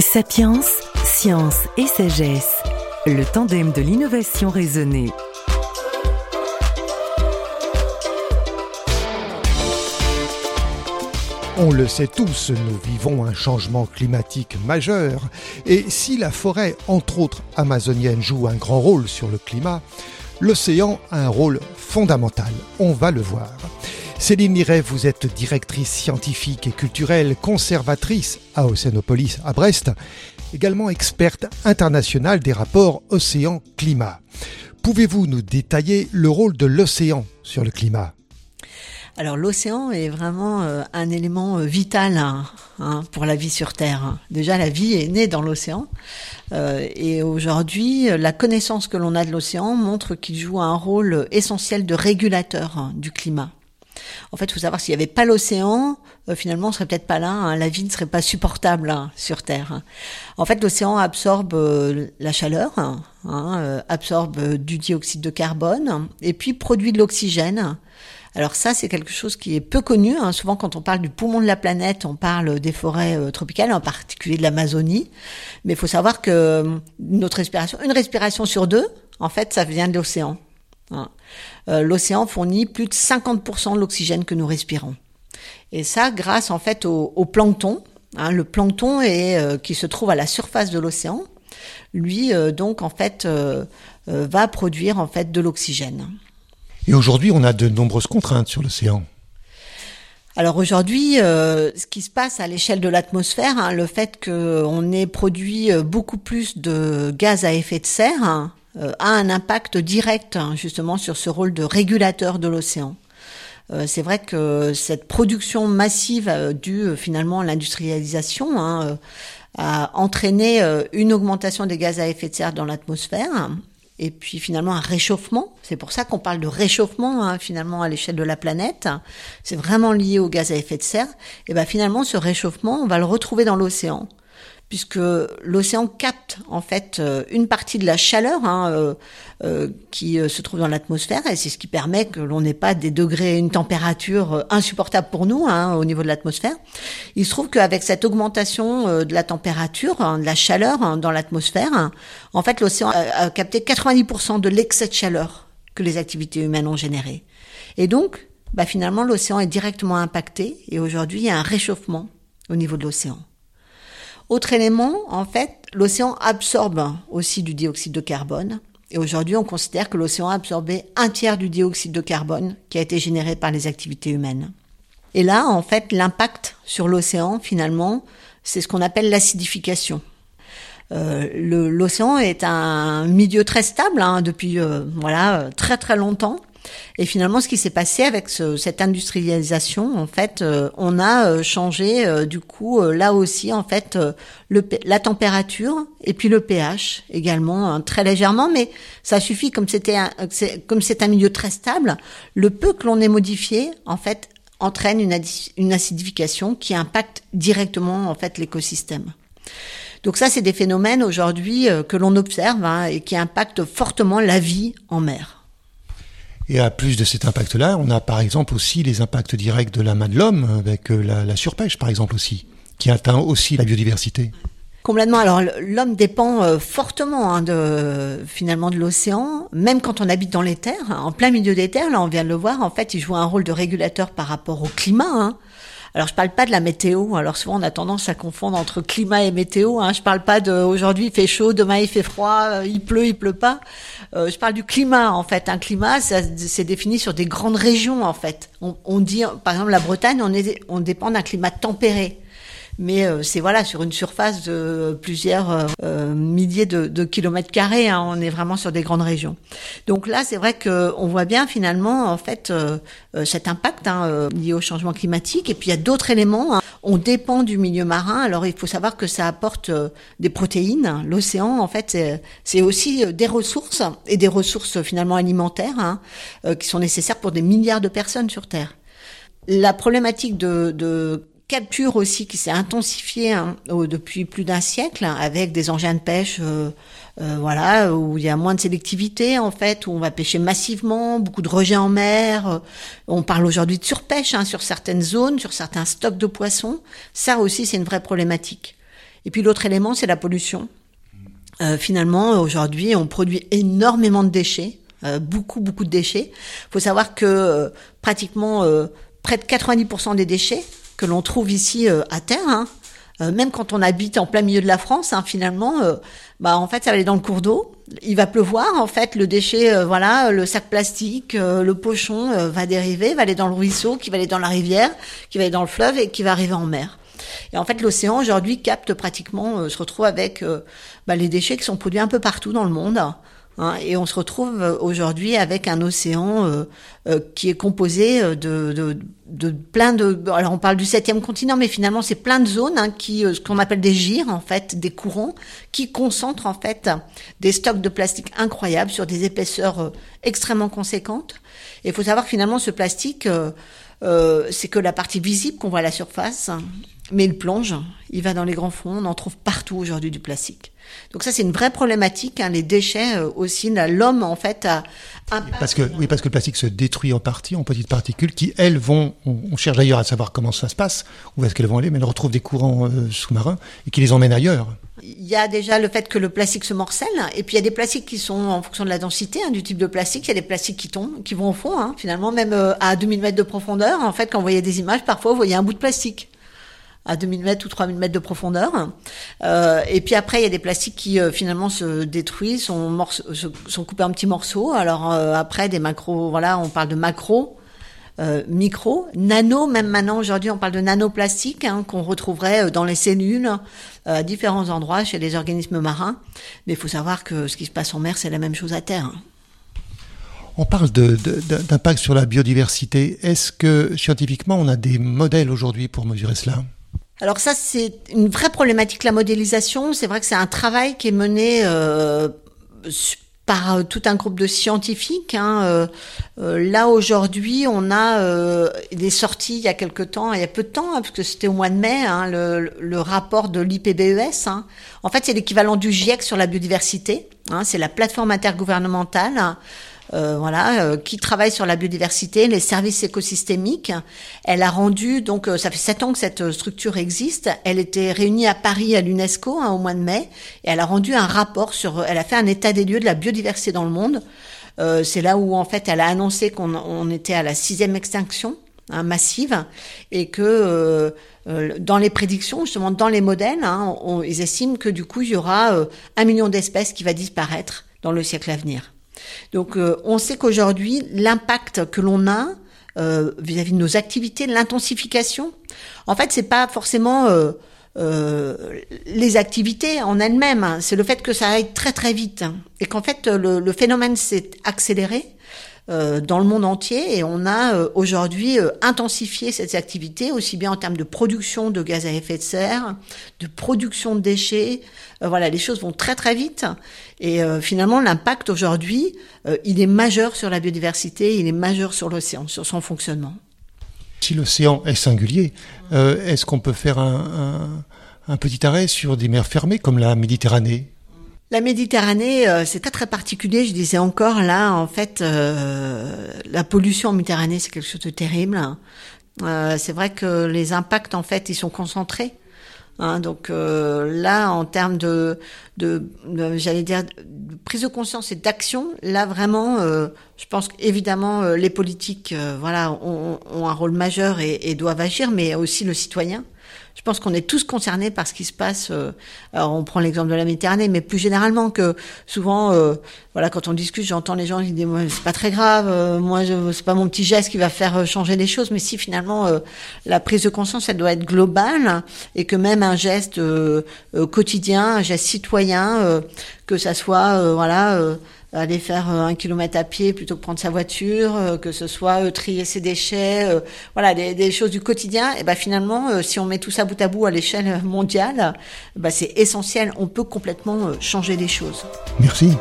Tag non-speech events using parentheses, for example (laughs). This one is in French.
Sapiens, science et sagesse, le tandem de l'innovation raisonnée. On le sait tous, nous vivons un changement climatique majeur, et si la forêt, entre autres amazonienne, joue un grand rôle sur le climat, l'océan a un rôle fondamental, on va le voir. Céline Miret, vous êtes directrice scientifique et culturelle, conservatrice à Océanopolis à Brest, également experte internationale des rapports océan-climat. Pouvez-vous nous détailler le rôle de l'océan sur le climat? Alors l'océan est vraiment euh, un élément euh, vital hein, hein, pour la vie sur Terre. Déjà la vie est née dans l'océan euh, et aujourd'hui la connaissance que l'on a de l'océan montre qu'il joue un rôle essentiel de régulateur hein, du climat. En fait, il faut savoir s'il n'y avait pas l'océan, euh, finalement, on serait peut-être pas là. Hein. la vie ne serait pas supportable hein, sur Terre. Hein. En fait, l'océan absorbe euh, la chaleur, euh, absorbe du dioxyde de carbone et puis produit de l'oxygène. Alors ça, c'est quelque chose qui est peu connu. Souvent, quand on parle du poumon de la planète, on parle des forêts tropicales, en particulier de l'Amazonie. Mais il faut savoir que notre respiration, une respiration sur deux, en fait, ça vient de l'océan. Hein. Euh, l'océan fournit plus de 50% de l'oxygène que nous respirons. Et ça, grâce en fait au, plancton. Hein. le plancton est, euh, qui se trouve à la surface de l'océan, lui euh, donc en fait va produire en fait de l'oxygène. Et aujourd'hui, on a de nombreuses contraintes sur l'océan. Alors aujourd'hui, ce qui se passe à l'échelle de l'atmosphère, hein, le fait qu'on ait produit beaucoup plus de gaz à effet de serre, a un impact direct hein, justement sur ce rôle de régulateur de l'océan. Euh, c'est vrai que cette production massive euh, due finalement à l'industrialisation hein, a entraîné une augmentation des gaz à effet de serre dans l'atmosphère et puis finalement un réchauffement. C'est pour ça qu'on parle de réchauffement hein, finalement à l'échelle de la planète. C'est vraiment lié aux gaz à effet de serre. Et ben finalement ce réchauffement, on va le retrouver dans l'océan puisque l'océan capte en fait euh, une partie de la chaleur hein, euh, euh, qui se trouve dans l'atmosphère et c'est ce qui permet que l'on n'ait pas des degrés, une température insupportable pour nous hein, au niveau de l'atmosphère. Il se trouve qu'avec cette augmentation de la température, hein, de la chaleur dans l'atmosphère, en fait l'océan a, capté 90% de l'excès de chaleur que les activités humaines ont généré. Et donc, bah, finalement, l'océan est directement impacté et aujourd'hui il y a un réchauffement au niveau de l'océan. Autre élément, en fait, l'océan absorbe aussi du dioxyde de carbone. Et aujourd'hui, on considère que l'océan a absorbé un tiers du dioxyde de carbone qui a été généré par les activités humaines. Et là, en fait, l'impact sur l'océan, finalement, c'est ce qu'on appelle l'acidification. Euh, l'océan est un milieu très stable hein, depuis euh, voilà très très longtemps et finalement, ce qui s'est passé avec cette industrialisation, en fait, euh, on a euh, changé euh, du coup là aussi en fait le, la température et puis le pH également hein, très légèrement, mais ça suffit comme c'était comme c'est un milieu très stable, le peu que l'on ait modifié en fait entraîne une, une acidification qui impacte directement en fait l'écosystème. Donc ça, c'est des phénomènes aujourd'hui que l'on observe hein, et qui impactent fortement la vie en mer. Et à plus de cet impact-là, on a par exemple aussi les impacts directs de la main de l'homme avec euh, la, surpêche, par exemple aussi, qui atteint aussi la biodiversité. Complètement. Alors l'homme dépend euh, fortement hein, de finalement de l'océan, même quand on habite dans les terres, en plein milieu des terres. Là, on vient de le voir. En fait, il joue un rôle de régulateur par rapport au climat. Hein. Alors je parle pas de la météo. Alors souvent on a tendance à confondre entre climat et météo. Hein. Je parle pas de aujourd'hui il fait chaud, demain il fait froid, euh, il pleut, il pleut pas. Euh, je parle du climat en fait. Un climat, c'est défini sur des grandes régions en fait. On, on dit par exemple la Bretagne, on, est, on dépend d'un climat tempéré mais euh, c'est voilà sur une surface de plusieurs euh, euh, milliers de, de, kilomètres carrés. Hein, on est vraiment sur des grandes régions. Donc là, c'est vrai que on voit bien finalement en fait cet impact hein, lié au changement climatique. Et puis il y a d'autres éléments. Hein. On dépend du milieu marin. Alors il faut savoir que ça apporte des protéines. L'océan, en fait, c'est aussi des ressources et des ressources finalement alimentaires hein, qui sont nécessaires pour des milliards de personnes sur Terre. La problématique de, de capture aussi qui s'est intensifiée hein, depuis plus d'un siècle avec des engins de pêche euh, euh, voilà où il y a moins de sélectivité en fait où on va pêcher massivement beaucoup de rejets en mer euh, on parle aujourd'hui de surpêche hein, sur certaines zones sur certains stocks de poissons ça aussi c'est une vraie problématique Et puis l'autre élément, c'est la pollution. finalement, aujourd'hui, on produit énormément de déchets, beaucoup, beaucoup de déchets. Il faut savoir que pratiquement près de 90% des déchets que l'on trouve ici à terre, hein, même quand on habite en plein milieu de la France, hein, finalement, bah en fait ça va aller dans le cours d'eau. Il va pleuvoir, en fait le déchet, euh, voilà, le sac plastique, euh, le pochon euh, va dériver, va aller dans le ruisseau, qui va aller dans la rivière, qui va aller dans le fleuve et qui va arriver en mer. Et en fait l'océan aujourd'hui capte pratiquement, se retrouve avec bah, les déchets qui sont produits un peu partout dans le monde. Hein, et on se retrouve euh, aujourd'hui avec un océan euh, euh, qui est composé de, de, plein de. Alors on parle du septième continent, mais finalement c'est plein de zones hein, qui, ce qu'on appelle des gires en fait, des courants qui concentrent en fait des stocks de plastique incroyables sur des épaisseurs extrêmement conséquentes. Et il faut savoir que finalement ce plastique, c'est que la partie visible qu'on voit à la surface. Mais il plonge, il va dans les grands fonds, on en trouve partout aujourd'hui du plastique. Donc ça, c'est une vraie problématique. Hein, les déchets euh, aussi, l'homme en fait a parce que oui, parce que le plastique se détruit en partie, en petites particules, qui elles vont. On, cherche d'ailleurs à savoir comment ça se passe, où est-ce qu'elles vont aller, mais elles retrouvent des courants euh, sous-marins et qui les emmènent ailleurs. Il y a déjà le fait que le plastique se morcelle, et puis il y a des plastiques qui sont en fonction de la densité, hein, du type de plastique. Il y a des plastiques qui tombent, qui vont au fond, hein, finalement, même euh, à 2000 mètres de profondeur. En fait, quand vous voyez des images, parfois vous voyez un bout de plastique à 2000 mètres ou 3000 mètres de profondeur. Euh, et puis après, il y a des plastiques qui euh, finalement se détruisent, sont, coupés en petits morceaux. Alors euh, après, des macros, voilà, on parle de macro. Micro, nano, même maintenant aujourd'hui on parle de nanoplastique hein, qu'on retrouverait dans les cellules à différents endroits chez les organismes marins. Mais il faut savoir que ce qui se passe en mer, c'est la même chose à terre. On parle d'impact sur la biodiversité. Est-ce que scientifiquement on a des modèles aujourd'hui pour mesurer cela? Alors ça, c'est une vraie problématique, la modélisation. C'est vrai que c'est un travail qui est mené euh, par euh, tout un groupe de scientifiques. Hein. Euh, euh là, aujourd'hui, on a euh, des sorties il y a quelque temps, il y a peu de temps, hein, parce que c'était au mois de mai, hein, le, le, rapport de l'IPBES. Hein. En fait, c'est l'équivalent du GIEC sur la biodiversité. Hein. c'est la plateforme intergouvernementale voilà, euh, qui travaille sur la biodiversité, les services écosystémiques. Elle a rendu, donc euh, ça fait sept ans que cette structure existe. Elle était réunie à Paris à l'UNESCO hein, au mois de mai, et elle a rendu un rapport sur, elle a fait un état des lieux de la biodiversité dans le monde. c'est là où en fait elle a annoncé qu'on on était à la sixième extinction hein, massive et que dans les prédictions, justement dans les modèles, hein, ils estiment que du coup il y aura un million d'espèces qui va disparaître dans le siècle à venir. Donc euh, on sait qu'aujourd'hui, l'impact que l'on a euh, vis-à-vis de nos activités, l'intensification, en fait, c'est pas forcément euh, les activités en elles-mêmes, hein. c'est le fait que ça aille très très vite et qu'en fait le phénomène s'est accéléré dans le monde entier et on a euh, aujourd'hui euh, intensifié cette activité aussi bien en termes de production de gaz à effet de serre, de production de déchets. voilà, les choses vont très très vite et finalement l'impact aujourd'hui, il est majeur sur la biodiversité, il est majeur sur l'océan, sur son fonctionnement. Si l'océan est singulier, est-ce qu'on peut faire un, un petit arrêt sur des mers fermées comme la Méditerranée? La Méditerranée, euh, c'est très très particulier. Je disais encore là, en fait, euh, la pollution en Méditerranée, c'est quelque chose de terrible. Euh, c'est vrai que les impacts, en fait, ils sont concentrés. Hein, donc là, en termes de, j'allais dire, de prise de conscience et d'action, là vraiment, je pense qu'évidemment les politiques, voilà, ont, un rôle majeur et doivent agir, mais aussi le citoyen. Je pense qu'on est tous concernés par ce qui se passe. Euh, alors on prend l'exemple de la Méditerranée, mais plus généralement que souvent, euh, voilà, quand on discute, j'entends les gens qui disent c'est pas très grave, euh, moi c'est pas mon petit geste qui va faire changer les choses. Mais si finalement la prise de conscience elle doit être globale et que même un geste quotidien, un geste citoyen, que ça soit voilà aller faire euh, un kilomètre à pied plutôt que prendre sa voiture, euh, que ce soit euh, trier ses déchets, voilà, des, choses du quotidien. Et ben finalement, si on met tout ça bout à bout à l'échelle (laughs) mondiale, ben c'est essentiel. On peut complètement changer les choses. Merci.